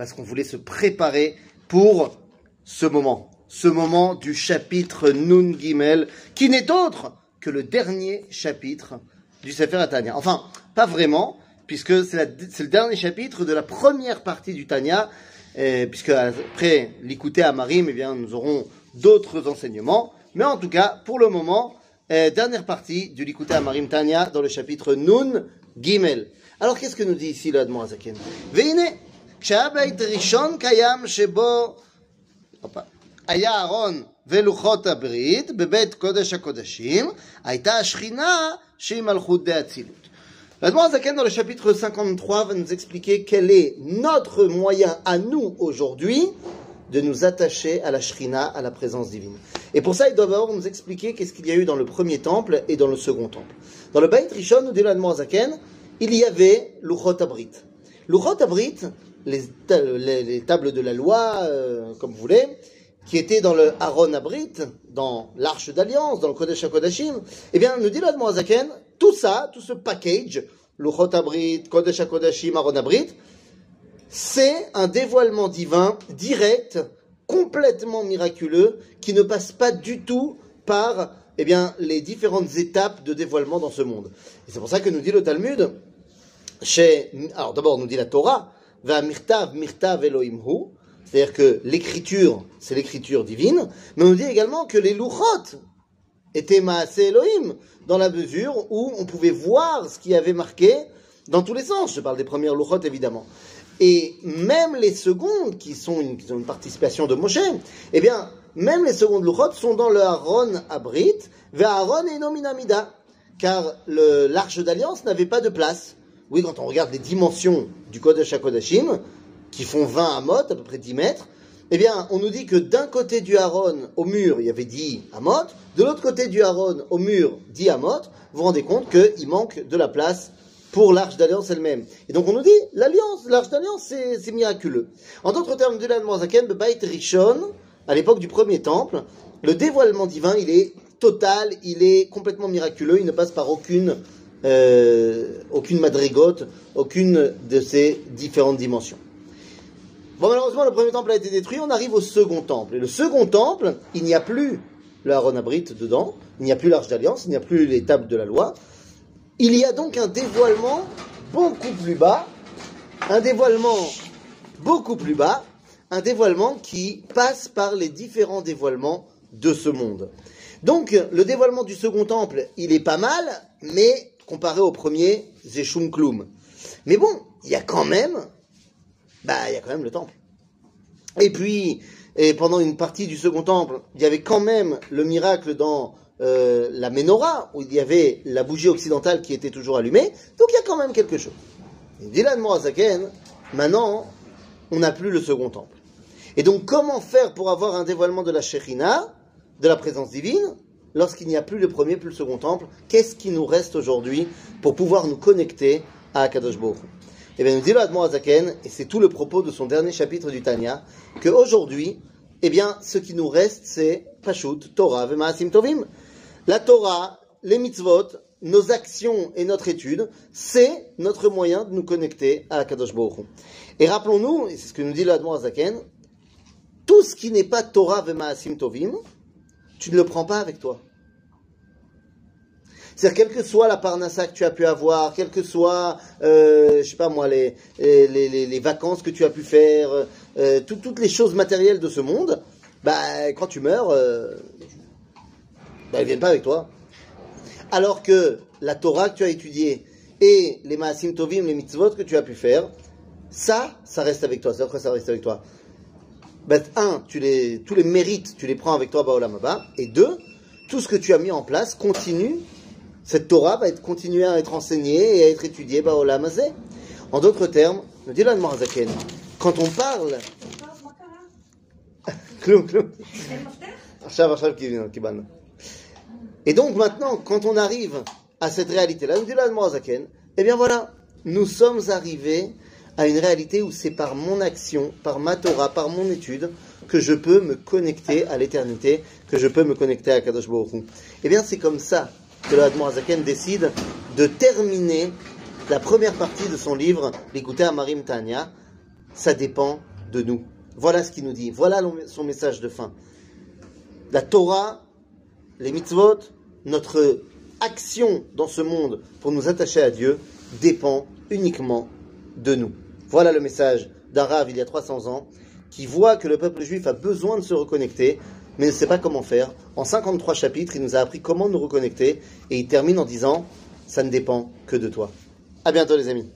parce qu'on voulait se préparer pour ce moment, ce moment du chapitre Nun Gimel, qui n'est autre que le dernier chapitre du Seferatania. Enfin, pas vraiment, puisque c'est le dernier chapitre de la première partie du Tania, puisque après l'écouter à Marim, eh bien, nous aurons d'autres enseignements. Mais en tout cas, pour le moment, euh, dernière partie du l'écouter à Marim Tania dans le chapitre Nun Gimel. Alors, qu'est-ce que nous dit ici le Admorazaken Veine כשהבית ראשון קיים שבו היה אהרון ולוחות הברית בבית קודש הקודשים, הייתה השכינה שהיא מלכות דאצילות. L'Admor Azaken dans le chapitre 53 va nous expliquer quel est notre moyen à nous aujourd'hui de nous attacher à la Shrina, à la présence divine. Et pour ça, il doit d'abord nous expliquer qu'est-ce qu'il y a eu dans le premier temple et dans le second temple. Dans le Beit Rishon, nous dit Zaken, il y avait l'Uchot Abrit. L'Uchot Abrit, les, les, tables de la loi, euh, comme vous voulez, qui étaient dans le Aaron Abrit, dans l'Arche d'Alliance, dans le Kodesh HaKodashim, eh bien, nous dit Zaken, tout ça, tout ce package, l'Uchot Abrit, Kodesh HaKodashim, Aaron Abrit, c'est un dévoilement divin direct, complètement miraculeux, qui ne passe pas du tout par eh bien, les différentes étapes de dévoilement dans ce monde. Et c'est pour ça que nous dit le Talmud, chez, alors d'abord nous dit la Torah, va mirtav mirtav Elohimhu, c'est-à-dire que l'écriture, c'est l'écriture divine, mais on dit également que les louchot étaient maasé Elohim, dans la mesure où on pouvait voir ce qui avait marqué dans tous les sens. Je parle des premières louchot évidemment. Et même les secondes, qui, sont une, ont une participation de Moshe, eh bien, même les secondes Luchot sont dans le Aaron Abrit, vers Aaron et Nominamida, car l'arche d'alliance n'avait pas de place. Oui, quand on regarde les dimensions du Kodesh HaKodashim, qui font 20 amot, à peu près 10 mètres, eh bien, on nous dit que d'un côté du Aaron au mur, il y avait 10 amot, de l'autre côté du Aaron au mur, 10 amot, vous vous rendez compte qu'il manque de la place pour l'arche d'alliance elle-même. Et donc on nous dit, l'alliance, l'arche d'alliance, c'est miraculeux. En d'autres termes, de l'Admozaken, Beit Rishon, à l'époque du premier temple, le dévoilement divin, il est total, il est complètement miraculeux, il ne passe par aucune, euh, aucune madrigote, aucune de ces différentes dimensions. Bon, malheureusement, le premier temple a été détruit, on arrive au second temple. Et le second temple, il n'y a plus le Aaron Abrit dedans, il n'y a plus l'arche d'alliance, il n'y a plus l'étape de la loi, il y a donc un dévoilement beaucoup plus bas, un dévoilement beaucoup plus bas, un dévoilement qui passe par les différents dévoilements de ce monde. Donc, le dévoilement du second temple, il est pas mal, mais comparé au premier, Zeshum Klum. Mais bon, il y a quand même, bah, il y a quand même le temple. Et puis, et pendant une partie du second temple, il y avait quand même le miracle dans euh, la menorah, où il y avait la bougie occidentale qui était toujours allumée. Donc il y a quand même quelque chose. Dylan Morazaken, maintenant, on n'a plus le second temple. Et donc comment faire pour avoir un dévoilement de la Shekhina, de la présence divine, lorsqu'il n'y a plus le premier, plus le second temple Qu'est-ce qui nous reste aujourd'hui pour pouvoir nous connecter à Akadosh Baruch Eh bien, nous dit le Azaken, et c'est tout le propos de son dernier chapitre du Tanya, qu'aujourd'hui, eh bien, ce qui nous reste, c'est Pashut, Torah, Vemaasim Tovim. La Torah, les mitzvot, nos actions et notre étude, c'est notre moyen de nous connecter à Kadosh Baruch Et rappelons-nous, et c'est ce que nous dit l'Admor Azaken, tout ce qui n'est pas Torah v'ma'asim tovim, tu ne le prends pas avec toi. C'est-à-dire, quelle que soit la parnassa que tu as pu avoir, quelles que soient, euh, je sais pas moi, les, vacances que tu as pu faire, euh, toutes les choses matérielles de ce monde, bah, quand tu meurs, euh, ben, elles viennent pas avec toi. Alors que la Torah que tu as étudiée et les Maasim Tovim, les mitzvot que tu as pu faire, ça, ça reste avec toi. C'est quoi ça reste avec toi ben, Un, tu les, tous les mérites, tu les prends avec toi, Baolam. Et deux, tout ce que tu as mis en place continue. Cette Torah va être, continuer à être enseignée et à être étudiée, Baolam. En d'autres termes, nous dit Zaken, quand on parle. Et donc maintenant, quand on arrive à cette réalité-là, nous dit Zaken, eh bien voilà, nous sommes arrivés à une réalité où c'est par mon action, par ma Torah, par mon étude, que je peux me connecter à l'éternité, que je peux me connecter à Kadosh Baruch Eh bien, c'est comme ça que le Zaken décide de terminer la première partie de son livre, l'écouter à Marim Tanya. Ça dépend de nous. Voilà ce qu'il nous dit. Voilà son message de fin. La Torah, les mitzvot, notre action dans ce monde pour nous attacher à Dieu dépend uniquement de nous. Voilà le message d'Arav il y a 300 ans, qui voit que le peuple juif a besoin de se reconnecter, mais ne sait pas comment faire. En 53 chapitres, il nous a appris comment nous reconnecter, et il termine en disant, ça ne dépend que de toi. À bientôt les amis.